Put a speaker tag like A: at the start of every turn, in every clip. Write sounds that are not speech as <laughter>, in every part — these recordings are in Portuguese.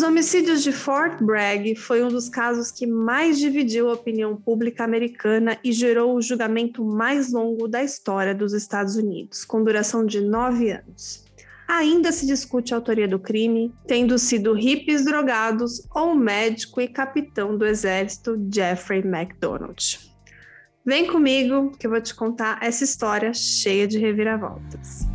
A: Os homicídios de Fort Bragg foi um dos casos que mais dividiu a opinião pública americana e gerou o julgamento mais longo da história dos Estados Unidos, com duração de nove anos. Ainda se discute a autoria do crime, tendo sido hippies drogados ou médico e capitão do exército Jeffrey MacDonald. Vem comigo que eu vou te contar essa história cheia de reviravoltas.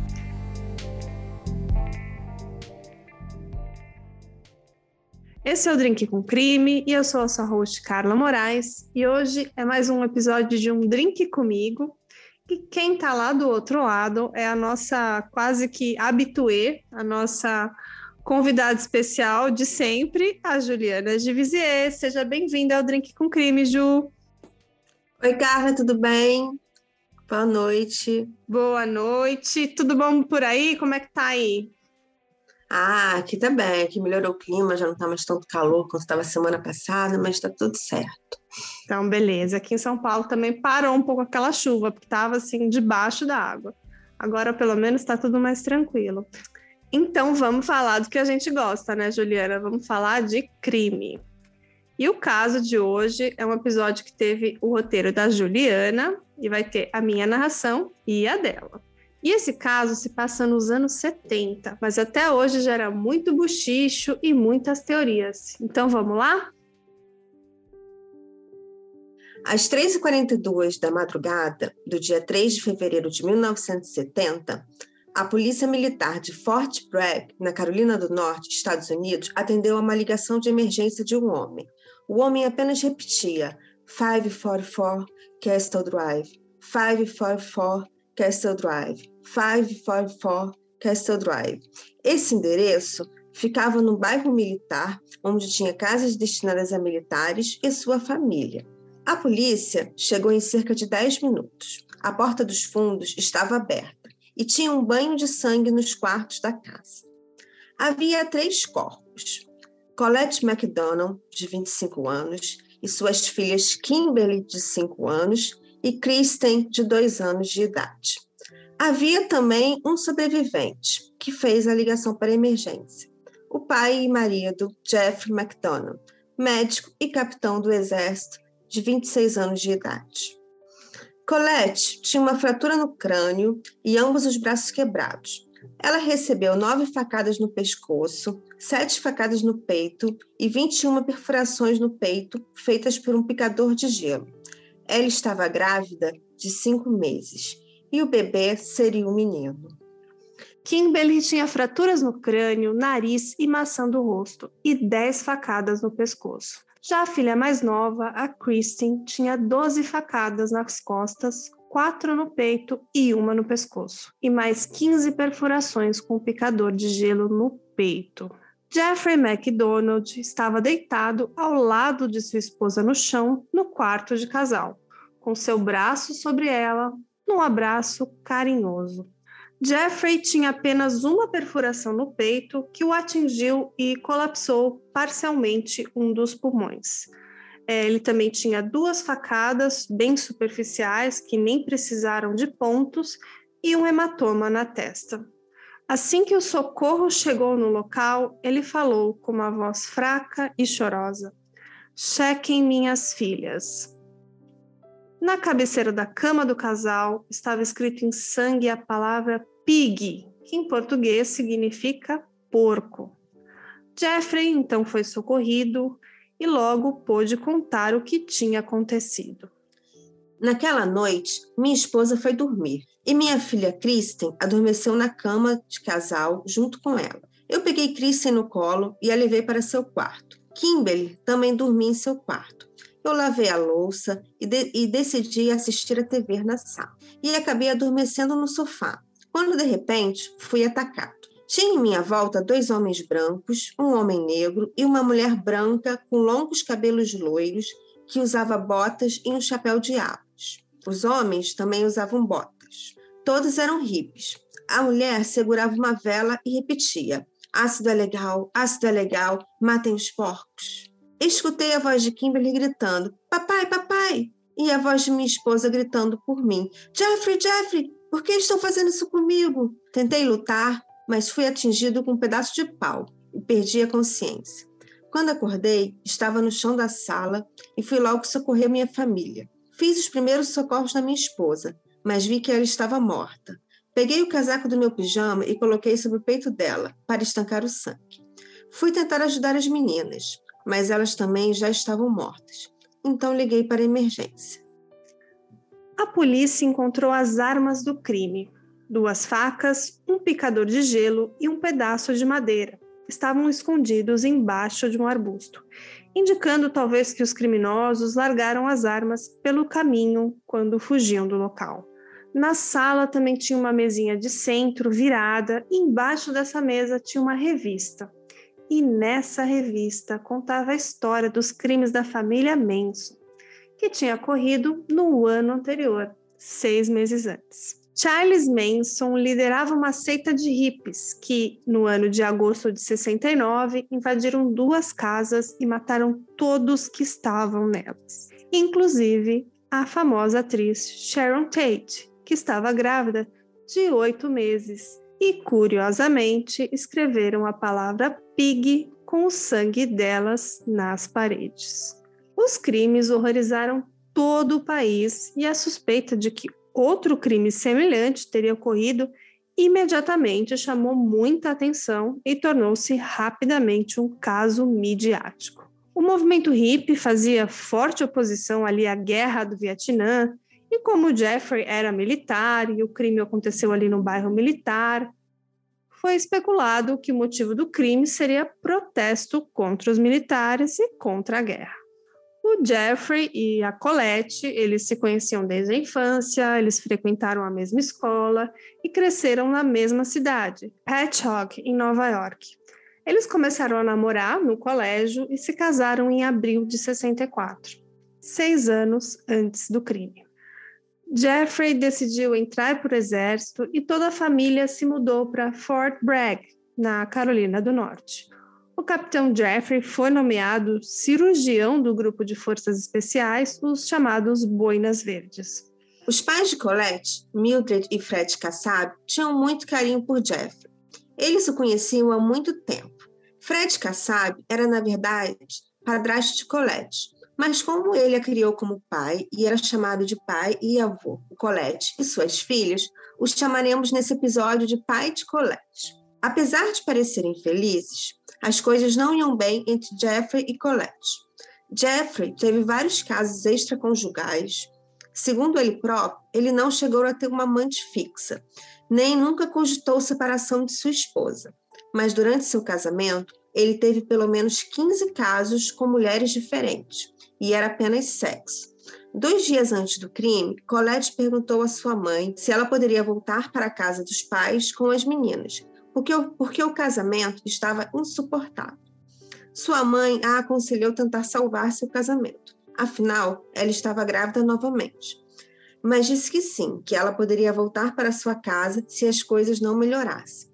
A: Esse é o Drink com Crime e eu sou a sua host Carla Moraes e hoje é mais um episódio de um Drink comigo. E quem tá lá do outro lado é a nossa quase que habituê, a nossa convidada especial de sempre, a Juliana Givisier. Seja bem-vinda ao Drink com Crime, Ju.
B: Oi, Carla, tudo bem? Boa noite.
A: Boa noite. Tudo bom por aí? Como é que tá aí?
B: Ah, aqui bem, aqui melhorou o clima, já não tá mais tanto calor quanto estava semana passada, mas tá tudo certo.
A: Então, beleza. Aqui em São Paulo também parou um pouco aquela chuva, porque tava assim debaixo da água. Agora, pelo menos, tá tudo mais tranquilo. Então, vamos falar do que a gente gosta, né, Juliana? Vamos falar de crime. E o caso de hoje é um episódio que teve o roteiro da Juliana e vai ter a minha narração e a dela. E esse caso se passa nos anos 70, mas até hoje gera muito buchicho e muitas teorias. Então vamos lá?
B: Às 3h42 da madrugada do dia 3 de fevereiro de 1970, a Polícia Militar de Fort Bragg, na Carolina do Norte, Estados Unidos, atendeu a uma ligação de emergência de um homem. O homem apenas repetia 544 Castle Drive, 544 Castle Drive. 544 Castle Drive. Esse endereço ficava no bairro militar, onde tinha casas destinadas a militares e sua família. A polícia chegou em cerca de 10 minutos. A porta dos fundos estava aberta e tinha um banho de sangue nos quartos da casa. Havia três corpos: Colette McDonald, de 25 anos, e suas filhas Kimberly, de 5 anos, e Kristen, de 2 anos de idade. Havia também um sobrevivente que fez a ligação para a emergência. O pai e marido, Jeff McDonald, médico e capitão do exército de 26 anos de idade. Colette tinha uma fratura no crânio e ambos os braços quebrados. Ela recebeu nove facadas no pescoço, sete facadas no peito e 21 perfurações no peito feitas por um picador de gelo. Ela estava grávida de cinco meses e o bebê seria um menino.
A: Kimberly tinha fraturas no crânio, nariz e maçã do rosto e 10 facadas no pescoço. Já a filha mais nova, a Kristen, tinha 12 facadas nas costas, quatro no peito e uma no pescoço, e mais 15 perfurações com o picador de gelo no peito. Jeffrey MacDonald estava deitado ao lado de sua esposa no chão, no quarto de casal, com seu braço sobre ela, num abraço carinhoso. Jeffrey tinha apenas uma perfuração no peito que o atingiu e colapsou parcialmente um dos pulmões. É, ele também tinha duas facadas bem superficiais que nem precisaram de pontos e um hematoma na testa. Assim que o socorro chegou no local, ele falou com uma voz fraca e chorosa: Chequem minhas filhas. Na cabeceira da cama do casal estava escrito em sangue a palavra pig, que em português significa porco. Jeffrey então foi socorrido e logo pôde contar o que tinha acontecido.
B: Naquela noite, minha esposa foi dormir e minha filha Kristen adormeceu na cama de casal junto com ela. Eu peguei Kristen no colo e a levei para seu quarto. Kimberly também dormia em seu quarto. Eu lavei a louça e, de, e decidi assistir a TV na sala. E acabei adormecendo no sofá, quando de repente fui atacado. Tinha em minha volta dois homens brancos, um homem negro e uma mulher branca com longos cabelos loiros que usava botas e um chapéu de abas. Os homens também usavam botas. Todos eram hippies. A mulher segurava uma vela e repetia: Ácido é legal, ácido é legal, matem os porcos. Escutei a voz de Kimberly gritando: Papai, papai! E a voz de minha esposa gritando por mim: Jeffrey, Jeffrey, por que estão fazendo isso comigo? Tentei lutar, mas fui atingido com um pedaço de pau e perdi a consciência. Quando acordei, estava no chão da sala e fui logo socorrer minha família. Fiz os primeiros socorros na minha esposa, mas vi que ela estava morta. Peguei o casaco do meu pijama e coloquei sobre o peito dela, para estancar o sangue. Fui tentar ajudar as meninas, mas elas também já estavam mortas. Então liguei para a emergência.
A: A polícia encontrou as armas do crime: duas facas, um picador de gelo e um pedaço de madeira. Estavam escondidos embaixo de um arbusto, indicando talvez que os criminosos largaram as armas pelo caminho quando fugiam do local. Na sala também tinha uma mesinha de centro virada, e embaixo dessa mesa tinha uma revista. E nessa revista contava a história dos crimes da família Manson que tinha ocorrido no ano anterior, seis meses antes. Charles Manson liderava uma seita de hippies que, no ano de agosto de 69, invadiram duas casas e mataram todos que estavam nelas, inclusive a famosa atriz Sharon Tate, que estava grávida de oito meses. E, curiosamente, escreveram a palavra pig com o sangue delas nas paredes. Os crimes horrorizaram todo o país e a suspeita de que outro crime semelhante teria ocorrido imediatamente chamou muita atenção e tornou-se rapidamente um caso midiático. O movimento hippie fazia forte oposição ali à guerra do Vietnã, e como Jeffrey era militar e o crime aconteceu ali no bairro militar, foi especulado que o motivo do crime seria protesto contra os militares e contra a guerra. O Jeffrey e a Colette, eles se conheciam desde a infância, eles frequentaram a mesma escola e cresceram na mesma cidade, Patchogue, em Nova York. Eles começaram a namorar no colégio e se casaram em abril de 64, seis anos antes do crime. Jeffrey decidiu entrar para o exército e toda a família se mudou para Fort Bragg, na Carolina do Norte o capitão Jeffrey foi nomeado cirurgião do grupo de forças especiais, os chamados Boinas Verdes.
B: Os pais de Colette, Mildred e Fred Kassab, tinham muito carinho por Jeffrey. Eles o conheciam há muito tempo. Fred Kassab era, na verdade, padrasto de Colette, mas como ele a criou como pai e era chamado de pai e avô, Colette e suas filhas, os chamaremos nesse episódio de pai de Colette. Apesar de parecerem felizes, as coisas não iam bem entre Jeffrey e Colette. Jeffrey teve vários casos extraconjugais. Segundo ele próprio, ele não chegou a ter uma amante fixa, nem nunca cogitou separação de sua esposa. Mas durante seu casamento, ele teve pelo menos 15 casos com mulheres diferentes, e era apenas sexo. Dois dias antes do crime, Colette perguntou à sua mãe se ela poderia voltar para a casa dos pais com as meninas, porque o, porque o casamento estava insuportável. Sua mãe a aconselhou tentar salvar seu casamento, afinal, ela estava grávida novamente. Mas disse que sim, que ela poderia voltar para sua casa se as coisas não melhorassem.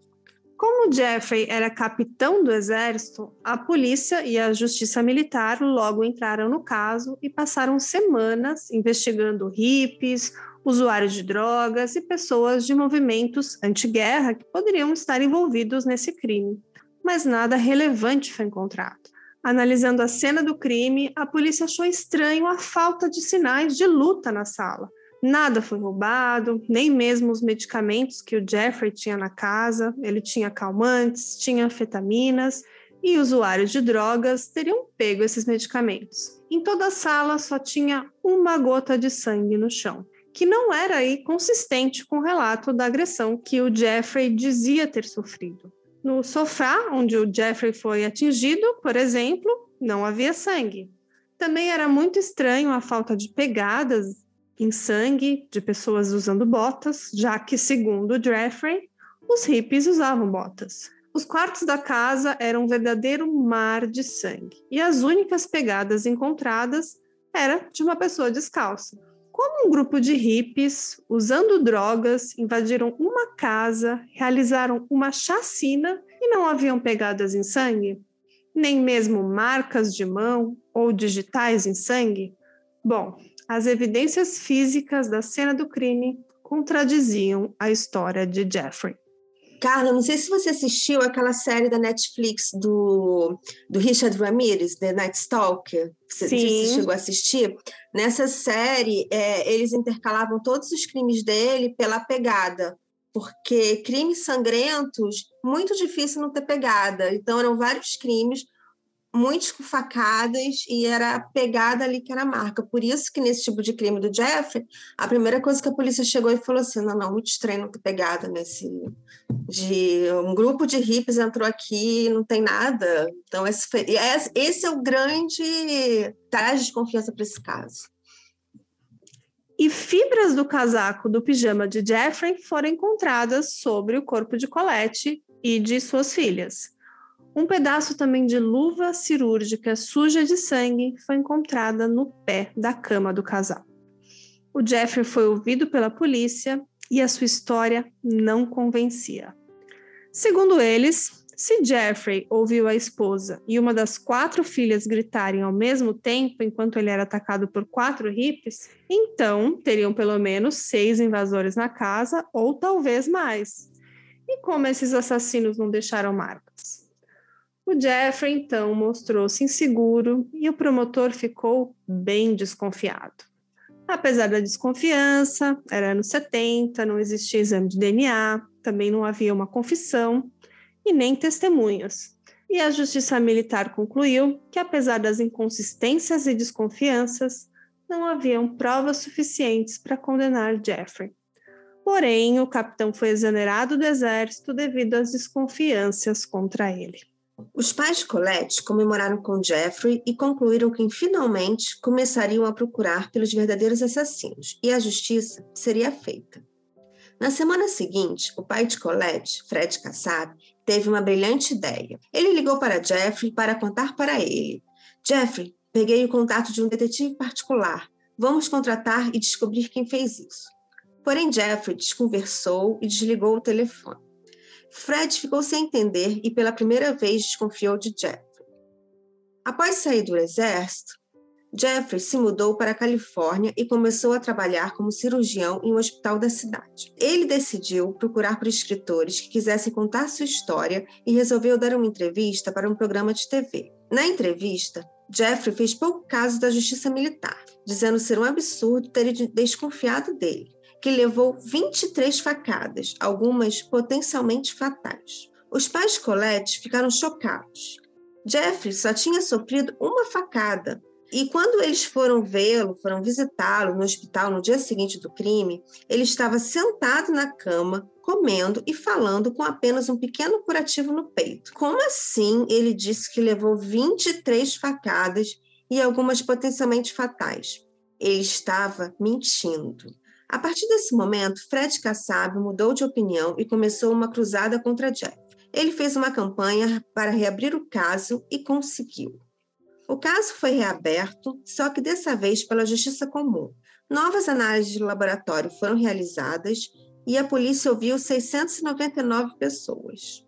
A: Como Jeffrey era capitão do exército, a polícia e a justiça militar logo entraram no caso e passaram semanas investigando hippies, usuários de drogas e pessoas de movimentos anti-guerra que poderiam estar envolvidos nesse crime. Mas nada relevante foi encontrado. Analisando a cena do crime, a polícia achou estranho a falta de sinais de luta na sala. Nada foi roubado, nem mesmo os medicamentos que o Jeffrey tinha na casa. Ele tinha calmantes, tinha anfetaminas e usuários de drogas teriam pego esses medicamentos. Em toda a sala só tinha uma gota de sangue no chão que não era aí consistente com o relato da agressão que o Jeffrey dizia ter sofrido. No sofá onde o Jeffrey foi atingido, por exemplo, não havia sangue. Também era muito estranho a falta de pegadas em sangue de pessoas usando botas, já que, segundo Jeffrey, os hippies usavam botas. Os quartos da casa eram um verdadeiro mar de sangue, e as únicas pegadas encontradas era de uma pessoa descalça. Como um grupo de hippies, usando drogas, invadiram uma casa, realizaram uma chacina e não haviam pegadas em sangue? Nem mesmo marcas de mão ou digitais em sangue? Bom, as evidências físicas da cena do crime contradiziam a história de Jeffrey.
B: Carla, não sei se você assistiu aquela série da Netflix do, do Richard Ramirez, The Night Stalker. Você,
A: Sim.
B: você chegou a assistir? Nessa série, é, eles intercalavam todos os crimes dele pela pegada, porque crimes sangrentos, muito difícil não ter pegada. Então, eram vários crimes, muitos com facadas, e era pegada ali que era a marca. Por isso que nesse tipo de crime do Jeffrey, a primeira coisa que a polícia chegou e falou assim, não, não, muito estranho não ter pegada nesse... De, um grupo de hippies entrou aqui não tem nada. Então, esse, foi, esse é o grande traje de confiança para esse caso.
A: E fibras do casaco do pijama de Jeffrey foram encontradas sobre o corpo de Colette e de suas filhas. Um pedaço também de luva cirúrgica suja de sangue foi encontrada no pé da cama do casal. O Jeffrey foi ouvido pela polícia e a sua história não convencia. Segundo eles, se Jeffrey ouviu a esposa e uma das quatro filhas gritarem ao mesmo tempo enquanto ele era atacado por quatro hippies, então teriam pelo menos seis invasores na casa ou talvez mais. E como esses assassinos não deixaram marcas? O Jeffrey então mostrou-se inseguro e o promotor ficou bem desconfiado. Apesar da desconfiança, era anos 70, não existia exame de DNA, também não havia uma confissão e nem testemunhas. E a Justiça Militar concluiu que, apesar das inconsistências e desconfianças, não haviam provas suficientes para condenar Jeffrey. Porém, o capitão foi exonerado do exército devido às desconfianças contra ele.
B: Os pais de Colette comemoraram com Jeffrey e concluíram que finalmente começariam a procurar pelos verdadeiros assassinos e a justiça seria feita. Na semana seguinte, o pai de Colette, Fred Kassab, teve uma brilhante ideia. Ele ligou para Jeffrey para contar para ele: Jeffrey, peguei o contato de um detetive particular. Vamos contratar e descobrir quem fez isso. Porém, Jeffrey desconversou e desligou o telefone. Fred ficou sem entender e pela primeira vez desconfiou de Jeffrey. Após sair do exército, Jeffrey se mudou para a Califórnia e começou a trabalhar como cirurgião em um hospital da cidade. Ele decidiu procurar por escritores que quisessem contar sua história e resolveu dar uma entrevista para um programa de TV. Na entrevista, Jeffrey fez pouco caso da justiça militar, dizendo ser um absurdo ter desconfiado dele, que levou 23 facadas, algumas potencialmente fatais. Os pais Colette ficaram chocados. Jeffrey só tinha sofrido uma facada, e quando eles foram vê-lo, foram visitá-lo no hospital no dia seguinte do crime, ele estava sentado na cama, comendo e falando com apenas um pequeno curativo no peito. Como assim ele disse que levou 23 facadas e algumas potencialmente fatais? Ele estava mentindo. A partir desse momento, Fred Kassab mudou de opinião e começou uma cruzada contra Jeff. Ele fez uma campanha para reabrir o caso e conseguiu. O caso foi reaberto, só que dessa vez pela Justiça Comum. Novas análises de laboratório foram realizadas e a polícia ouviu 699 pessoas.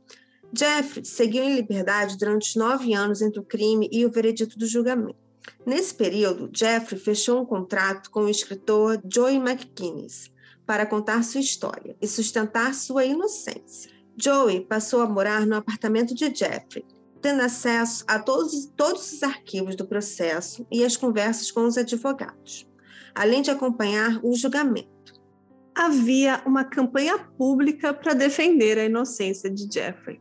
B: Jeffrey seguiu em liberdade durante nove anos entre o crime e o veredito do julgamento. Nesse período, Jeffrey fechou um contrato com o escritor Joey McGuinness para contar sua história e sustentar sua inocência. Joey passou a morar no apartamento de Jeffrey, tendo acesso a todos, todos os arquivos do processo e as conversas com os advogados, além de acompanhar o julgamento.
A: Havia uma campanha pública para defender a inocência de Jeffrey.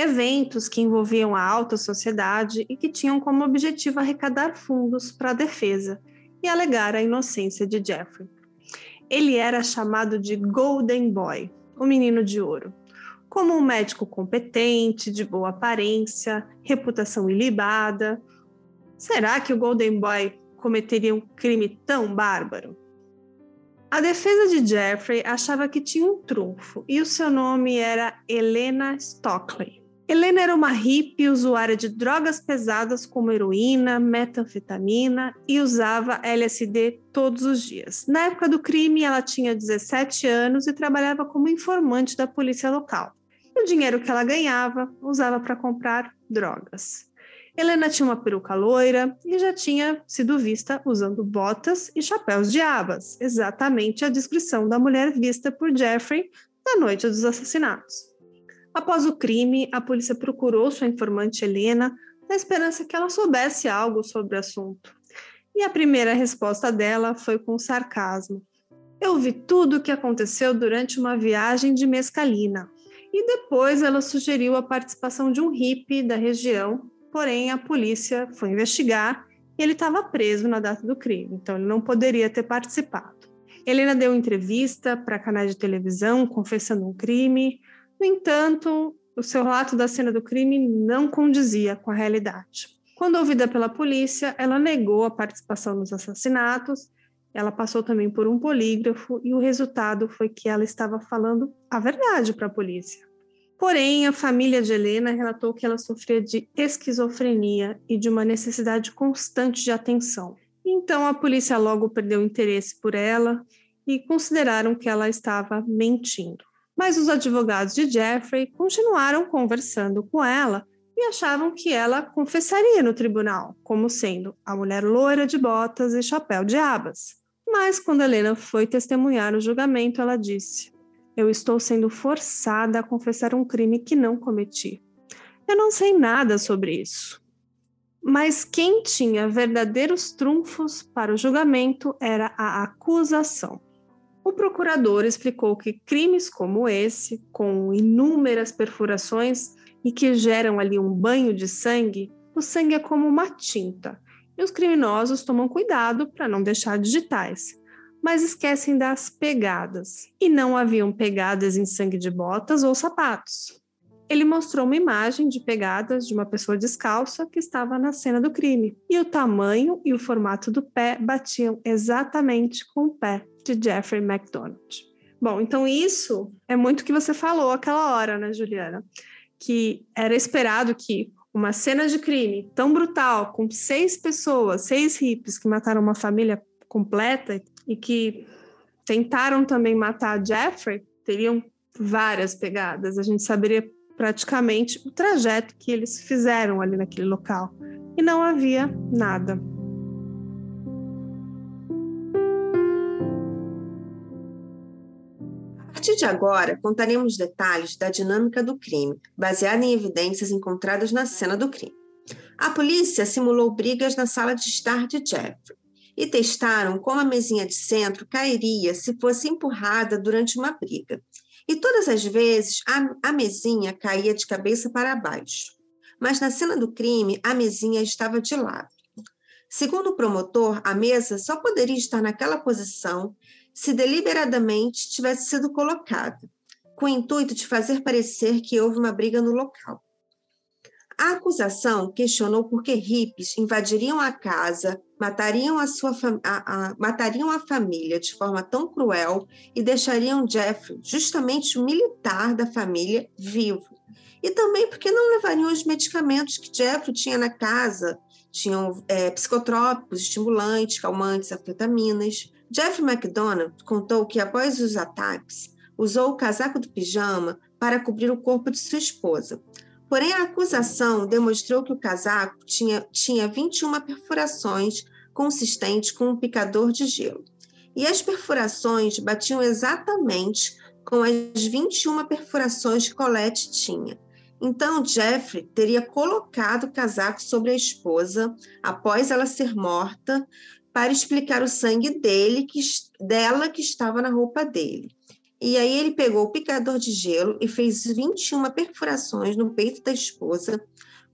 A: Eventos que envolviam a alta sociedade e que tinham como objetivo arrecadar fundos para a defesa e alegar a inocência de Jeffrey. Ele era chamado de Golden Boy, o menino de ouro como um médico competente, de boa aparência, reputação ilibada. Será que o Golden Boy cometeria um crime tão bárbaro? A defesa de Jeffrey achava que tinha um trunfo e o seu nome era Helena Stockley. Helena era uma hippie usuária de drogas pesadas como heroína, metanfetamina e usava LSD todos os dias. Na época do crime, ela tinha 17 anos e trabalhava como informante da polícia local. O dinheiro que ela ganhava usava para comprar drogas. Helena tinha uma peruca loira e já tinha sido vista usando botas e chapéus de abas, exatamente a descrição da mulher vista por Jeffrey na noite dos assassinatos. Após o crime, a polícia procurou sua informante Helena na esperança que ela soubesse algo sobre o assunto. E a primeira resposta dela foi com sarcasmo. Eu vi tudo o que aconteceu durante uma viagem de mescalina. E depois ela sugeriu a participação de um hippie da região, porém a polícia foi investigar e ele estava preso na data do crime, então ele não poderia ter participado. Helena deu entrevista para canais de televisão confessando um crime, no entanto, o seu relato da cena do crime não condizia com a realidade. Quando ouvida pela polícia, ela negou a participação nos assassinatos, ela passou também por um polígrafo e o resultado foi que ela estava falando a verdade para a polícia. Porém, a família de Helena relatou que ela sofria de esquizofrenia e de uma necessidade constante de atenção. Então, a polícia logo perdeu interesse por ela e consideraram que ela estava mentindo. Mas os advogados de Jeffrey continuaram conversando com ela e achavam que ela confessaria no tribunal, como sendo a mulher loira de botas e chapéu de abas. Mas quando Helena foi testemunhar o julgamento, ela disse: eu estou sendo forçada a confessar um crime que não cometi. Eu não sei nada sobre isso. Mas quem tinha verdadeiros trunfos para o julgamento era a acusação. O procurador explicou que crimes como esse, com inúmeras perfurações e que geram ali um banho de sangue, o sangue é como uma tinta e os criminosos tomam cuidado para não deixar digitais mas esquecem das pegadas. E não haviam pegadas em sangue de botas ou sapatos. Ele mostrou uma imagem de pegadas de uma pessoa descalça que estava na cena do crime, e o tamanho e o formato do pé batiam exatamente com o pé de Jeffrey MacDonald. Bom, então isso é muito o que você falou aquela hora, né, Juliana? Que era esperado que uma cena de crime tão brutal, com seis pessoas, seis hippies que mataram uma família completa e que tentaram também matar Jeffrey, teriam várias pegadas. A gente saberia praticamente o trajeto que eles fizeram ali naquele local. E não havia nada.
B: A partir de agora, contaremos detalhes da dinâmica do crime, baseada em evidências encontradas na cena do crime. A polícia simulou brigas na sala de estar de Jeffrey e testaram como a mesinha de centro cairia se fosse empurrada durante uma briga. E todas as vezes a, a mesinha caía de cabeça para baixo. Mas na cena do crime, a mesinha estava de lado. Segundo o promotor, a mesa só poderia estar naquela posição se deliberadamente tivesse sido colocada, com o intuito de fazer parecer que houve uma briga no local. A acusação questionou por que hippies invadiriam a casa, matariam a, sua a, a, matariam a família de forma tão cruel e deixariam Jeffrey, justamente o militar da família, vivo. E também porque não levariam os medicamentos que Jeffrey tinha na casa, tinham é, psicotrópicos, estimulantes, calmantes, afetaminas. Jeffrey McDonald contou que após os ataques, usou o casaco do pijama para cobrir o corpo de sua esposa. Porém, a acusação demonstrou que o casaco tinha, tinha 21 perfurações consistentes com um picador de gelo. E as perfurações batiam exatamente com as 21 perfurações que Colette tinha. Então, Jeffrey teria colocado o casaco sobre a esposa após ela ser morta para explicar o sangue dele que, dela que estava na roupa dele. E aí ele pegou o picador de gelo e fez 21 perfurações no peito da esposa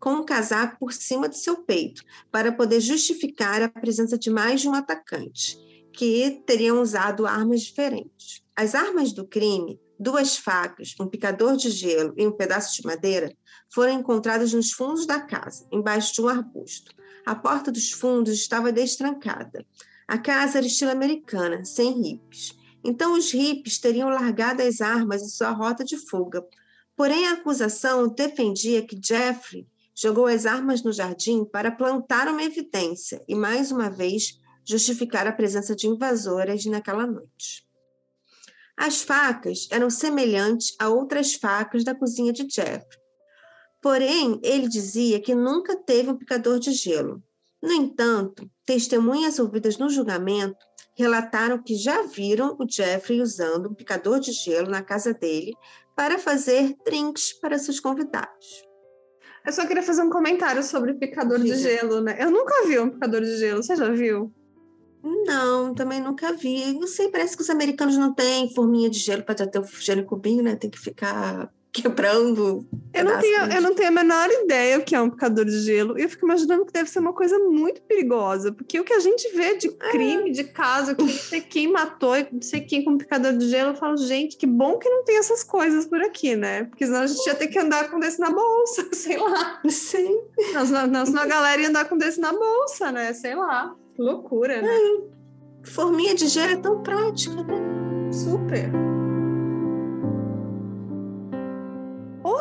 B: com um casaco por cima do seu peito, para poder justificar a presença de mais de um atacante, que teriam usado armas diferentes. As armas do crime, duas facas, um picador de gelo e um pedaço de madeira, foram encontradas nos fundos da casa, embaixo de um arbusto. A porta dos fundos estava destrancada. A casa era estilo americana, sem ripes. Então, os hippies teriam largado as armas em sua rota de fuga. Porém, a acusação defendia que Jeffrey jogou as armas no jardim para plantar uma evidência e, mais uma vez, justificar a presença de invasoras naquela noite. As facas eram semelhantes a outras facas da cozinha de Jeffrey. Porém, ele dizia que nunca teve um picador de gelo. No entanto, testemunhas ouvidas no julgamento relataram que já viram o Jeffrey usando um picador de gelo na casa dele para fazer drinks para seus convidados.
A: Eu só queria fazer um comentário sobre picador Diga. de gelo, né? Eu nunca vi um picador de gelo, você já viu?
B: Não, também nunca vi. Não sei, parece que os americanos não têm forminha de gelo para ter o gelo em cubinho, né? Tem que ficar quebrando.
A: Eu não, tenho, eu não tenho a menor ideia o que é um picador de gelo. E eu fico imaginando que deve ser uma coisa muito perigosa. Porque o que a gente vê de é. crime, é. de caso, que não sei quem matou, não sei quem com picador de gelo, eu falo, gente, que bom que não tem essas coisas por aqui, né? Porque senão a gente ia ter que andar com desse na bolsa, <laughs> sei lá.
B: Sim.
A: Senão a galera ia andar com desse na bolsa, né? Sei lá. Que loucura, né?
B: É. Forminha de gelo é tão prática, né?
A: Super.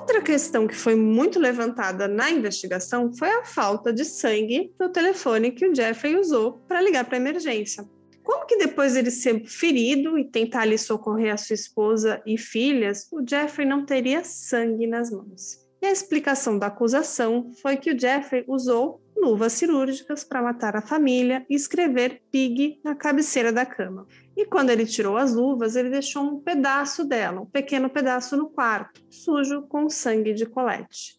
A: Outra questão que foi muito levantada na investigação foi a falta de sangue no telefone que o Jeffrey usou para ligar para a emergência. Como que depois dele ser ferido e tentar ali socorrer a sua esposa e filhas, o Jeffrey não teria sangue nas mãos? E a explicação da acusação foi que o Jeffrey usou luvas cirúrgicas para matar a família e escrever Pig na cabeceira da cama. E quando ele tirou as luvas, ele deixou um pedaço dela, um pequeno pedaço no quarto, sujo com sangue de Colette.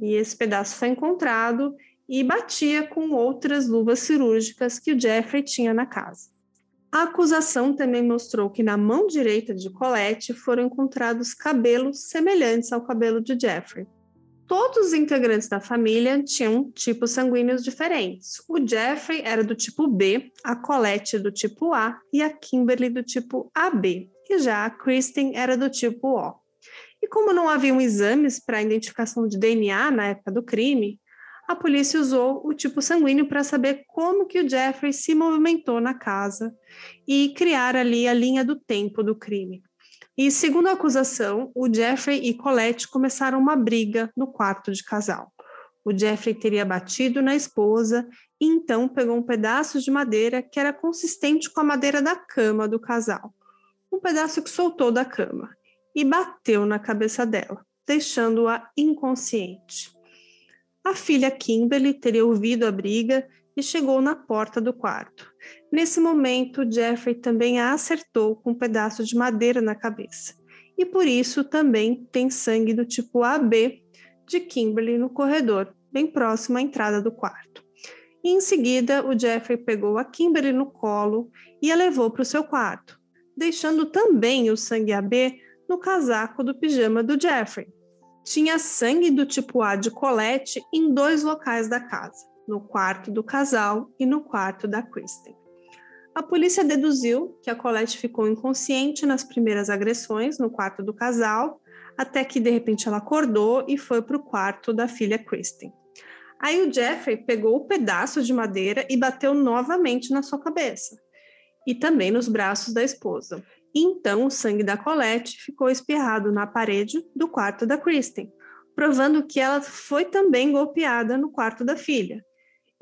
A: E esse pedaço foi encontrado e batia com outras luvas cirúrgicas que o Jeffrey tinha na casa. A acusação também mostrou que na mão direita de Colette foram encontrados cabelos semelhantes ao cabelo de Jeffrey, Todos os integrantes da família tinham tipos sanguíneos diferentes. O Jeffrey era do tipo B, a Colette do tipo A e a Kimberly do tipo AB. E já a Kristen era do tipo O. E como não haviam exames para identificação de DNA na época do crime, a polícia usou o tipo sanguíneo para saber como que o Jeffrey se movimentou na casa e criar ali a linha do tempo do crime. E, segundo a acusação, o Jeffrey e Colette começaram uma briga no quarto de casal. O Jeffrey teria batido na esposa e então pegou um pedaço de madeira que era consistente com a madeira da cama do casal, um pedaço que soltou da cama, e bateu na cabeça dela, deixando-a inconsciente. A filha Kimberly teria ouvido a briga e chegou na porta do quarto. Nesse momento, Jeffrey também a acertou com um pedaço de madeira na cabeça. E por isso também tem sangue do tipo AB de Kimberly no corredor, bem próximo à entrada do quarto. E em seguida, o Jeffrey pegou a Kimberly no colo e a levou para o seu quarto, deixando também o sangue AB no casaco do pijama do Jeffrey. Tinha sangue do tipo A de Colette em dois locais da casa no quarto do casal e no quarto da Kristen. A polícia deduziu que a Colette ficou inconsciente nas primeiras agressões no quarto do casal, até que de repente ela acordou e foi para o quarto da filha Kristen. Aí o Jeffrey pegou o pedaço de madeira e bateu novamente na sua cabeça e também nos braços da esposa. Então o sangue da Colette ficou espirrado na parede do quarto da Kristen, provando que ela foi também golpeada no quarto da filha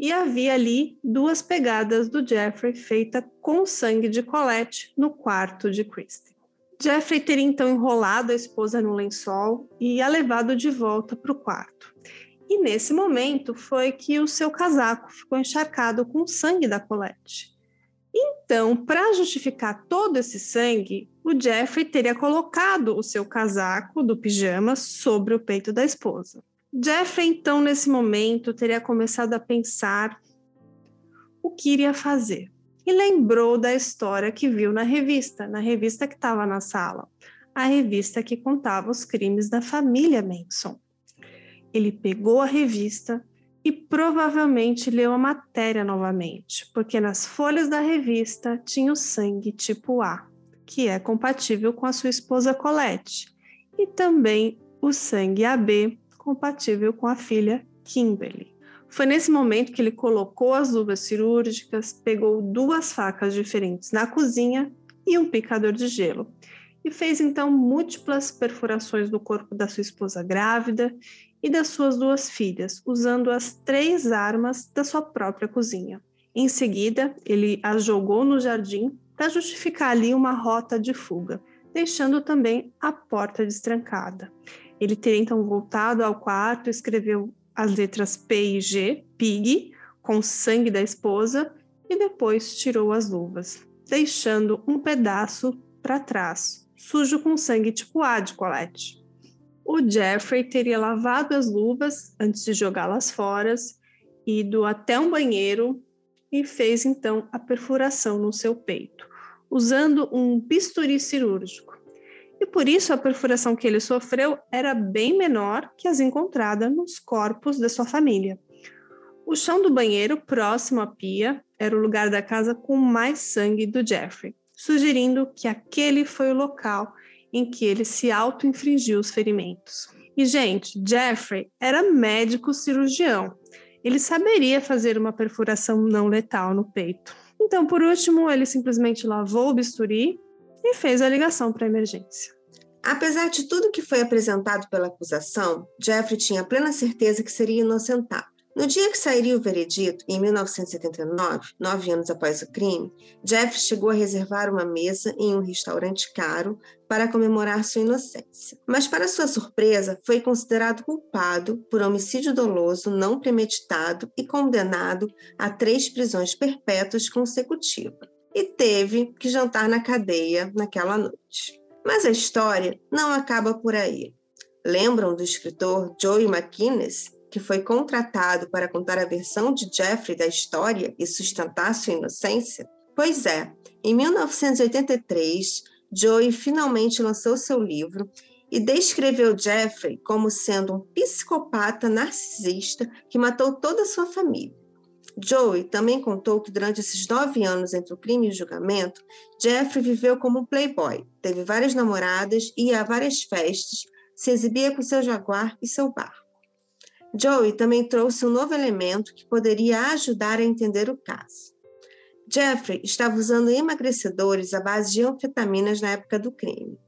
A: e havia ali duas pegadas do Jeffrey feita com sangue de Colette no quarto de Kristen. Jeffrey teria então enrolado a esposa no lençol e a levado de volta para o quarto. E nesse momento foi que o seu casaco ficou encharcado com o sangue da Colette. Então, para justificar todo esse sangue, o Jeffrey teria colocado o seu casaco do pijama sobre o peito da esposa. Jeffrey, então, nesse momento, teria começado a pensar o que iria fazer. E lembrou da história que viu na revista, na revista que estava na sala, a revista que contava os crimes da família Manson. Ele pegou a revista e provavelmente leu a matéria novamente, porque nas folhas da revista tinha o sangue tipo A, que é compatível com a sua esposa Colette, e também o sangue AB, compatível com a filha Kimberly. Foi nesse momento que ele colocou as luvas cirúrgicas, pegou duas facas diferentes na cozinha e um picador de gelo, e fez então múltiplas perfurações no corpo da sua esposa grávida e das suas duas filhas, usando as três armas da sua própria cozinha. Em seguida, ele as jogou no jardim para justificar ali uma rota de fuga, deixando também a porta destrancada. Ele teria então voltado ao quarto, escreveu as letras P e G, Pig, com sangue da esposa, e depois tirou as luvas, deixando um pedaço para trás, sujo com sangue tipo A de Colette. O Jeffrey teria lavado as luvas antes de jogá-las fora, ido até um banheiro e fez então a perfuração no seu peito, usando um bisturi cirúrgico. E por isso a perfuração que ele sofreu era bem menor que as encontradas nos corpos da sua família. O chão do banheiro, próximo à pia, era o lugar da casa com mais sangue do Jeffrey, sugerindo que aquele foi o local em que ele se auto-infringiu os ferimentos. E, gente, Jeffrey era médico cirurgião. Ele saberia fazer uma perfuração não letal no peito. Então, por último, ele simplesmente lavou o bisturi e fez a ligação para a emergência.
B: Apesar de tudo que foi apresentado pela acusação, Jeffrey tinha plena certeza que seria inocentado. No dia que sairia o veredito, em 1979, nove anos após o crime, Jeff chegou a reservar uma mesa em um restaurante caro para comemorar sua inocência. Mas, para sua surpresa, foi considerado culpado por homicídio doloso não premeditado e condenado a três prisões perpétuas consecutivas. E teve que jantar na cadeia naquela noite. Mas a história não acaba por aí. Lembram do escritor Joey McInnes, que foi contratado para contar a versão de Jeffrey da história e sustentar sua inocência? Pois é, em 1983, Joey finalmente lançou seu livro e descreveu Jeffrey como sendo um psicopata narcisista que matou toda a sua família. Joey também contou que durante esses nove anos entre o crime e o julgamento, Jeffrey viveu como um playboy, teve várias namoradas, ia a várias festas, se exibia com seu jaguar e seu barco. Joey também trouxe um novo elemento que poderia ajudar a entender o caso. Jeffrey estava usando emagrecedores à base de anfetaminas na época do crime.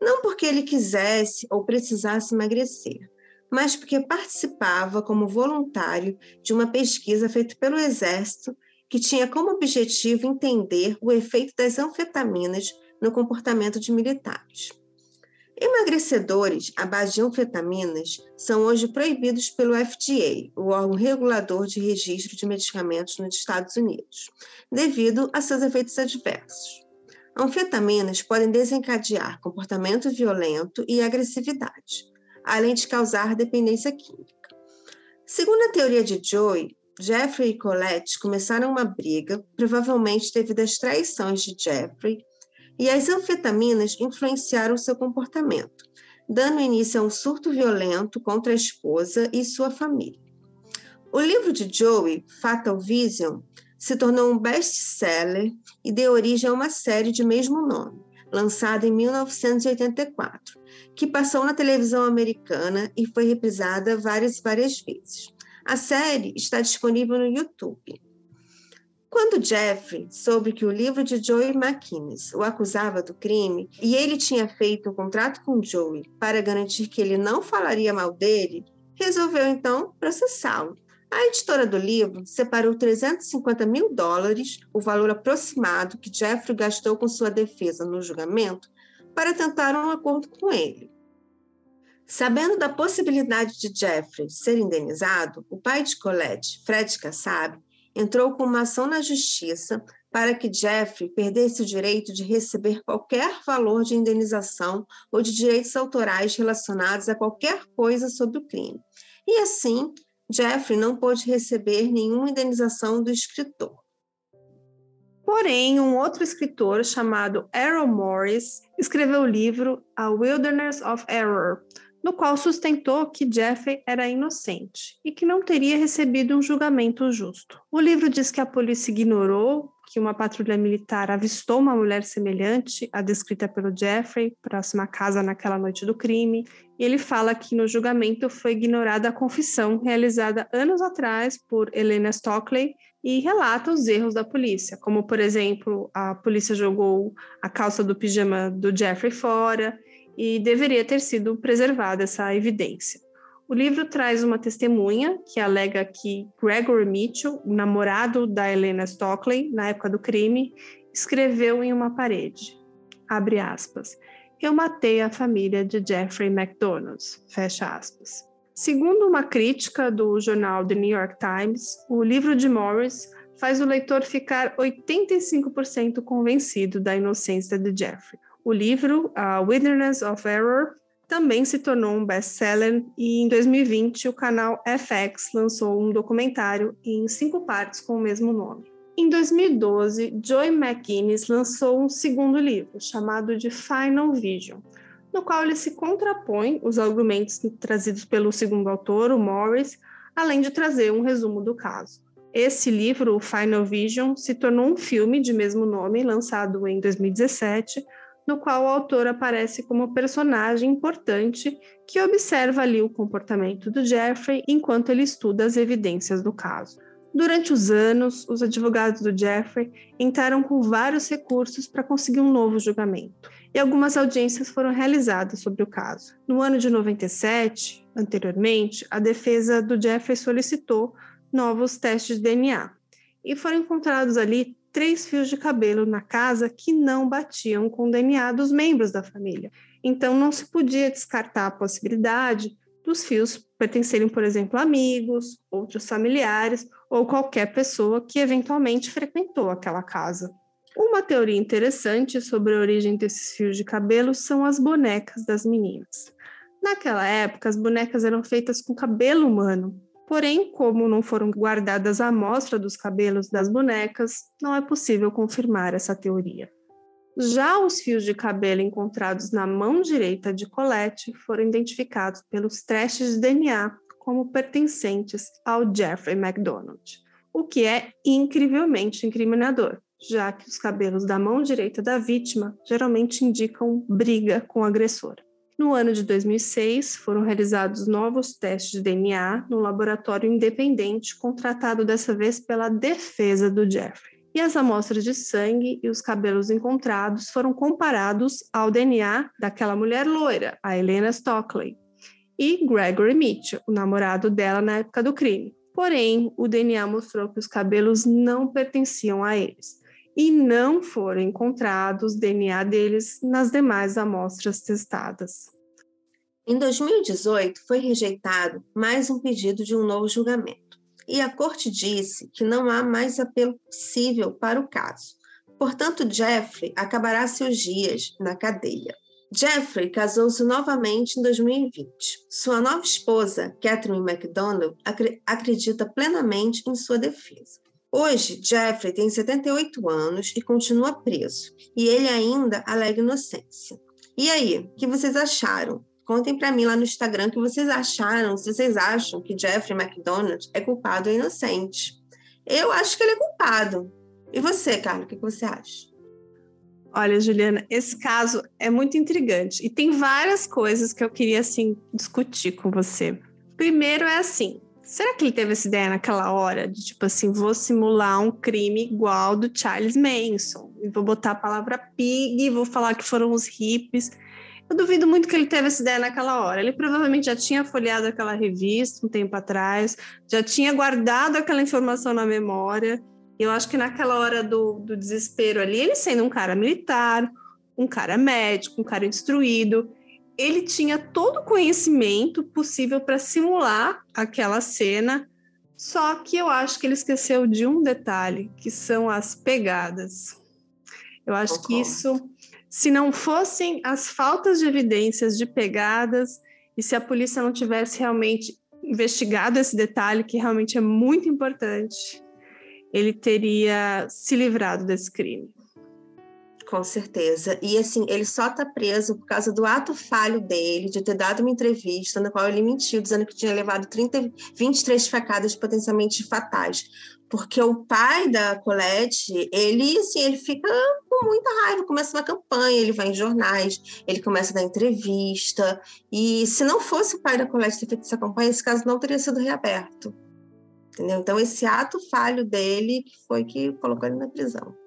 B: Não porque ele quisesse ou precisasse emagrecer, mas porque participava como voluntário de uma pesquisa feita pelo Exército que tinha como objetivo entender o efeito das anfetaminas no comportamento de militares. Emagrecedores à base de anfetaminas são hoje proibidos pelo FDA, o órgão regulador de registro de medicamentos nos Estados Unidos, devido a seus efeitos adversos. Anfetaminas podem desencadear comportamento violento e agressividade, além de causar dependência química. Segundo a teoria de Joy, Jeffrey e Colette começaram uma briga, provavelmente devido às traições de Jeffrey e as anfetaminas influenciaram seu comportamento, dando início a um surto violento contra a esposa e sua família. O livro de Joey, Fatal Vision, se tornou um best-seller e deu origem a uma série de mesmo nome, lançada em 1984, que passou na televisão americana e foi reprisada várias e várias vezes. A série está disponível no YouTube. Quando Jeffrey soube que o livro de Joey McInnes o acusava do crime e ele tinha feito um contrato com Joey para garantir que ele não falaria mal dele, resolveu então processá-lo. A editora do livro separou 350 mil dólares, o valor aproximado que Jeffrey gastou com sua defesa no julgamento, para tentar um acordo com ele. Sabendo da possibilidade de Jeffrey ser indenizado, o pai de Colette, Fred Kassab, entrou com uma ação na justiça para que Jeffrey perdesse o direito de receber qualquer valor de indenização ou de direitos autorais relacionados a qualquer coisa sobre o crime. E assim, Jeffrey não pôde receber nenhuma indenização do escritor.
A: Porém, um outro escritor chamado Errol Morris escreveu o livro A Wilderness of Error, no qual sustentou que Jeffrey era inocente e que não teria recebido um julgamento justo. O livro diz que a polícia ignorou que uma patrulha militar avistou uma mulher semelhante à descrita pelo Jeffrey, próxima à casa naquela noite do crime, e ele fala que no julgamento foi ignorada a confissão realizada anos atrás por Helena Stockley e relata os erros da polícia, como, por exemplo, a polícia jogou a calça do pijama do Jeffrey fora e deveria ter sido preservada essa evidência. O livro traz uma testemunha que alega que Gregory Mitchell, namorado da Helena Stockley, na época do crime, escreveu em uma parede, abre aspas, eu matei a família de Jeffrey McDonald's, fecha aspas. Segundo uma crítica do jornal The New York Times, o livro de Morris faz o leitor ficar 85% convencido da inocência de Jeffrey, O livro, A Wilderness of Error, também se tornou um best-seller e em 2020 o canal FX lançou um documentário em cinco partes com o mesmo nome. Em 2012, Joy McGuinness lançou um segundo livro, chamado de Final Vision, no qual ele se contrapõe os argumentos trazidos pelo segundo autor, o Morris, além de trazer um resumo do caso. Esse livro, o Final Vision, se tornou um filme de mesmo nome, lançado em 2017, no qual o autor aparece como personagem importante que observa ali o comportamento do Jeffrey enquanto ele estuda as evidências do caso. Durante os anos, os advogados do Jeffrey entraram com vários recursos para conseguir um novo julgamento, e algumas audiências foram realizadas sobre o caso. No ano de 97, anteriormente, a defesa do Jeffrey solicitou novos testes de DNA, e foram encontrados ali três fios de cabelo na casa que não batiam com o DNA dos membros da família. Então, não se podia descartar a possibilidade dos fios pertencerem, por exemplo, a amigos, outros familiares ou qualquer pessoa que eventualmente frequentou aquela casa. Uma teoria interessante sobre a origem desses fios de cabelo são as bonecas das meninas. Naquela época, as bonecas eram feitas com cabelo humano, Porém, como não foram guardadas a amostra dos cabelos das bonecas, não é possível confirmar essa teoria. Já os fios de cabelo encontrados na mão direita de Colette foram identificados pelos testes de DNA como pertencentes ao Jeffrey MacDonald, o que é incrivelmente incriminador, já que os cabelos da mão direita da vítima geralmente indicam briga com o agressor. No ano de 2006, foram realizados novos testes de DNA no laboratório independente, contratado dessa vez pela defesa do Jeffrey. E as amostras de sangue e os cabelos encontrados foram comparados ao DNA daquela mulher loira, a Helena Stockley, e Gregory Mitchell, o namorado dela na época do crime. Porém, o DNA mostrou que os cabelos não pertenciam a eles e não foram encontrados DNA deles nas demais amostras testadas.
B: Em 2018, foi rejeitado mais um pedido de um novo julgamento, e a corte disse que não há mais apelo possível para o caso. Portanto, Jeffrey acabará seus dias na cadeia. Jeffrey casou-se novamente em 2020. Sua nova esposa, Catherine McDonald, acredita plenamente em sua defesa. Hoje, Jeffrey tem 78 anos e continua preso, e ele ainda alega inocência. E aí, o que vocês acharam? Contem para mim lá no Instagram o que vocês acharam, se vocês acham que Jeffrey McDonald é culpado ou inocente. Eu acho que ele é culpado. E você, Carla, o que você acha?
A: Olha, Juliana, esse caso é muito intrigante e tem várias coisas que eu queria assim discutir com você. Primeiro é assim, Será que ele teve essa ideia naquela hora de tipo assim, vou simular um crime igual do Charles Manson e vou botar a palavra pig, vou falar que foram os hippies. Eu duvido muito que ele teve essa ideia naquela hora. Ele provavelmente já tinha folheado aquela revista um tempo atrás, já tinha guardado aquela informação na memória. E eu acho que naquela hora do, do desespero ali, ele sendo um cara militar, um cara médico, um cara instruído, ele tinha todo o conhecimento possível para simular aquela cena, só que eu acho que ele esqueceu de um detalhe, que são as pegadas. Eu acho que isso, se não fossem as faltas de evidências de pegadas, e se a polícia não tivesse realmente investigado esse detalhe, que realmente é muito importante, ele teria se livrado desse crime.
B: Com certeza. E assim, ele só está preso por causa do ato falho dele, de ter dado uma entrevista na qual ele mentiu, dizendo que tinha levado 30, 23 facadas potencialmente fatais. Porque o pai da Colette, ele, assim, ele fica com muita raiva, começa uma campanha, ele vai em jornais, ele começa a dar entrevista. E se não fosse o pai da Colette ter feito essa campanha, esse caso não teria sido reaberto. Entendeu? Então, esse ato falho dele foi que colocou ele na prisão.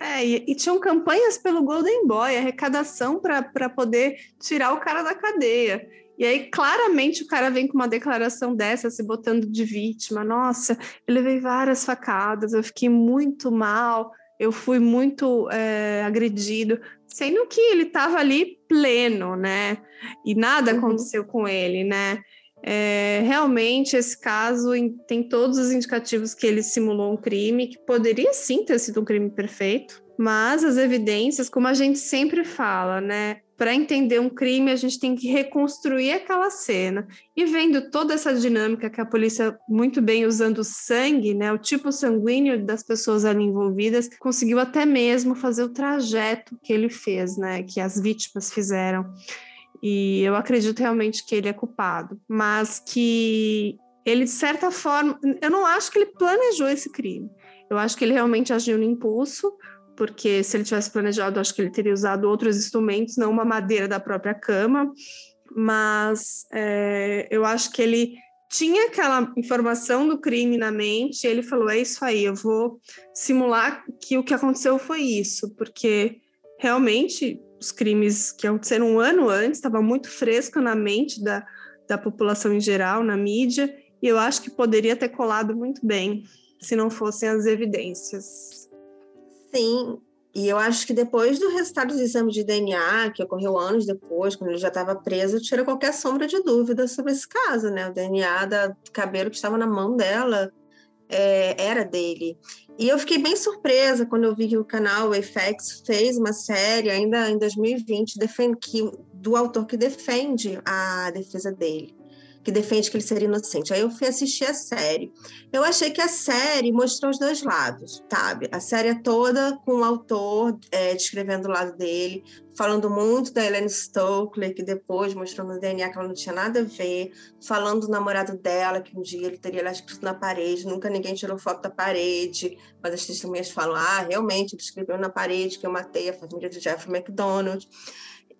A: É, e, e, tinham campanhas pelo Golden Boy, arrecadação para poder tirar o cara da cadeia. E aí, claramente, o cara vem com uma declaração dessa, se botando de vítima. Nossa, eu levei várias facadas, eu fiquei muito mal, eu fui muito é, agredido. Sendo que ele estava ali pleno, né? E nada uhum. aconteceu com ele, né? É, realmente, esse caso tem todos os indicativos que ele simulou um crime, que poderia sim ter sido um crime perfeito, Mas as evidências, como a gente sempre fala, né? Para entender um crime, a gente tem que reconstruir aquela cena. E vendo toda essa dinâmica que a polícia, muito bem usando sangue, né, o tipo sanguíneo das pessoas ali envolvidas, conseguiu até mesmo fazer o trajeto que ele fez, né, que as vítimas fizeram. E eu acredito realmente que ele é culpado, mas que ele, de certa forma, eu não acho que ele planejou esse crime. Eu acho que ele realmente agiu no impulso, porque se ele tivesse planejado, acho que ele teria usado outros instrumentos, não uma madeira da própria cama. Mas é, eu acho que ele tinha aquela informação do crime na mente, ele falou: é isso aí, eu vou simular que o que aconteceu foi isso, porque realmente os crimes que aconteceram um ano antes estavam muito fresco na mente da, da população em geral, na mídia, e eu acho que poderia ter colado muito bem se não fossem as evidências.
B: Sim, e eu acho que depois do resultado do exame de DNA, que ocorreu anos depois, quando ele já estava preso, tira qualquer sombra de dúvida sobre esse caso, né? O DNA do cabelo que estava na mão dela é, era dele. E eu fiquei bem surpresa quando eu vi que o canal FX fez uma série, ainda em 2020, defende, que, do autor que defende a defesa dele que defende que ele seria inocente. Aí eu fui assistir a série. Eu achei que a série mostrou os dois lados, sabe? A série é toda com o autor é, descrevendo o lado dele, falando muito da Helene Stokely, que depois mostrou no DNA que ela não tinha nada a ver, falando do namorado dela, que um dia ele teria lá escrito na parede, nunca ninguém tirou foto da parede, mas as testemunhas falam, ah, realmente, ele escreveu na parede que eu matei a família de Jeffrey McDonald.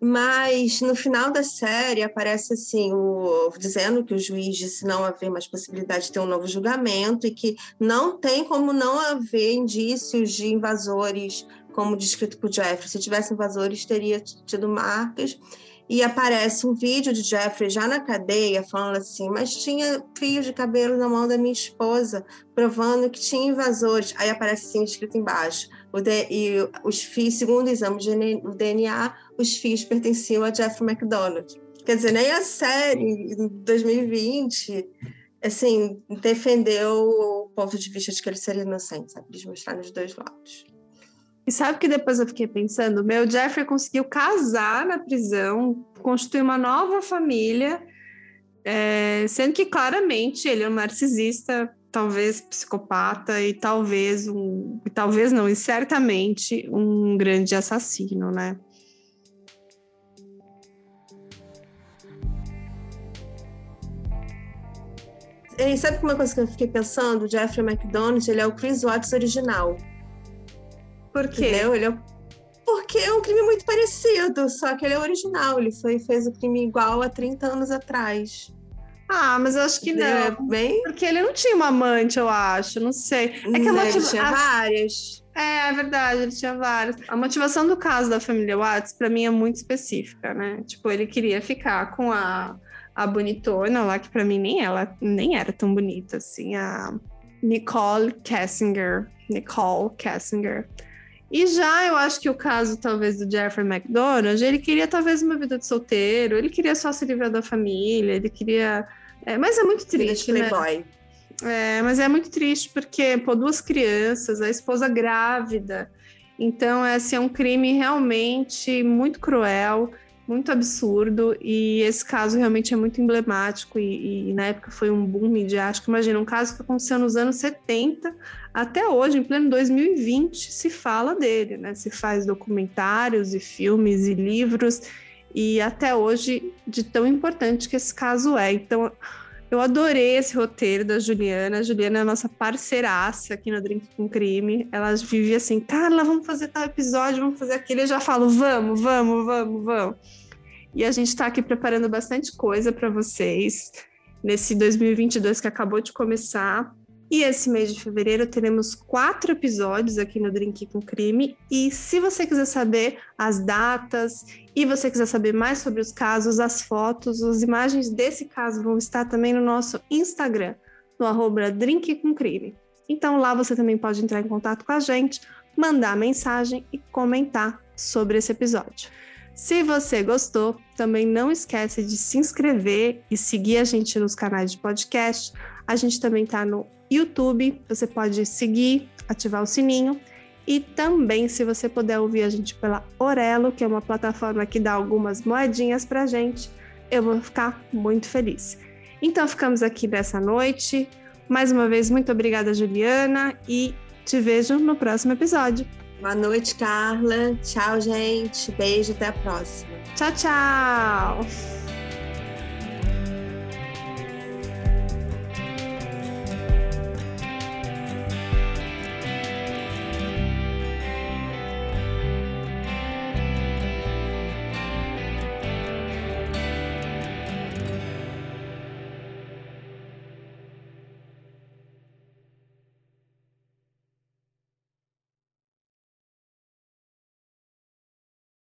B: Mas no final da série aparece assim, o, dizendo que o juiz disse não haver mais possibilidade de ter um novo julgamento e que não tem como não haver indícios de invasores, como descrito por Jeffrey. Se tivesse invasores, teria tido marcas e aparece um vídeo de Jeffrey já na cadeia falando assim, mas tinha fios de cabelo na mão da minha esposa, provando que tinha invasores. Aí aparece assim escrito embaixo, o de, e os fios, segundo o exame de DNA, os fios pertenciam a Jeffrey McDonald. Quer dizer, nem a série em 2020 assim, defendeu o ponto de vista de que ele seria inocente, sabe? Eles mostraram os dois lados.
A: E sabe que depois eu fiquei pensando, meu Jeffrey conseguiu casar na prisão, constituir uma nova família, é, sendo que claramente ele é um narcisista, talvez psicopata e talvez um, talvez não, e certamente um grande assassino, né?
B: E sabe uma coisa que eu fiquei pensando? O Jeffrey McDonald, ele é o Chris Watts original.
A: Por quê?
B: Entendeu? Ele é... Porque é um crime muito parecido, só que ele é original. Ele foi, fez o crime igual há 30 anos atrás.
A: Ah, mas eu acho que não. É
B: bem...
A: Porque ele não tinha uma amante, eu acho. Não sei.
B: É que a motiva... Ele tinha várias.
A: É, é verdade, ele tinha várias. A motivação do caso da família Watts, para mim, é muito específica, né? Tipo, ele queria ficar com a, a bonitona lá, que para mim nem ela nem era tão bonita assim, a Nicole Kessinger. Nicole Kessinger. E já eu acho que o caso, talvez, do Jeffrey McDonald, ele queria talvez uma vida de solteiro, ele queria só se livrar da família, ele queria. É, mas é muito triste, né?
B: Playboy.
A: É, mas é muito triste porque, pô, duas crianças, a esposa grávida. Então, é, assim, é um crime realmente muito cruel, muito absurdo. E esse caso realmente é muito emblemático. E, e na época foi um boom midiático. Imagina, um caso que aconteceu nos anos 70 até hoje, em pleno 2020, se fala dele, né? Se faz documentários e filmes e livros, e até hoje, de tão importante que esse caso é. Então, eu adorei esse roteiro da Juliana. A Juliana é a nossa parceiraça aqui no Drink com Crime. Ela vive assim, Carla, vamos fazer tal episódio, vamos fazer aquele. Eu já falo, vamos, vamos, vamos, vamos. E a gente está aqui preparando bastante coisa para vocês nesse 2022 que acabou de começar. E esse mês de fevereiro teremos quatro episódios aqui no Drink com Crime. E se você quiser saber as datas e você quiser saber mais sobre os casos, as fotos, as imagens desse caso vão estar também no nosso Instagram, no arroba Drink com Crime. Então lá você também pode entrar em contato com a gente, mandar mensagem e comentar sobre esse episódio. Se você gostou, também não esquece de se inscrever e seguir a gente nos canais de podcast. A gente também está no YouTube, você pode seguir, ativar o sininho. E também, se você puder ouvir a gente pela Orelo, que é uma plataforma que dá algumas moedinhas pra gente, eu vou ficar muito feliz. Então, ficamos aqui dessa noite. Mais uma vez, muito obrigada, Juliana, e te vejo no próximo episódio.
B: Boa noite, Carla. Tchau, gente. Beijo, até a próxima.
A: Tchau, tchau.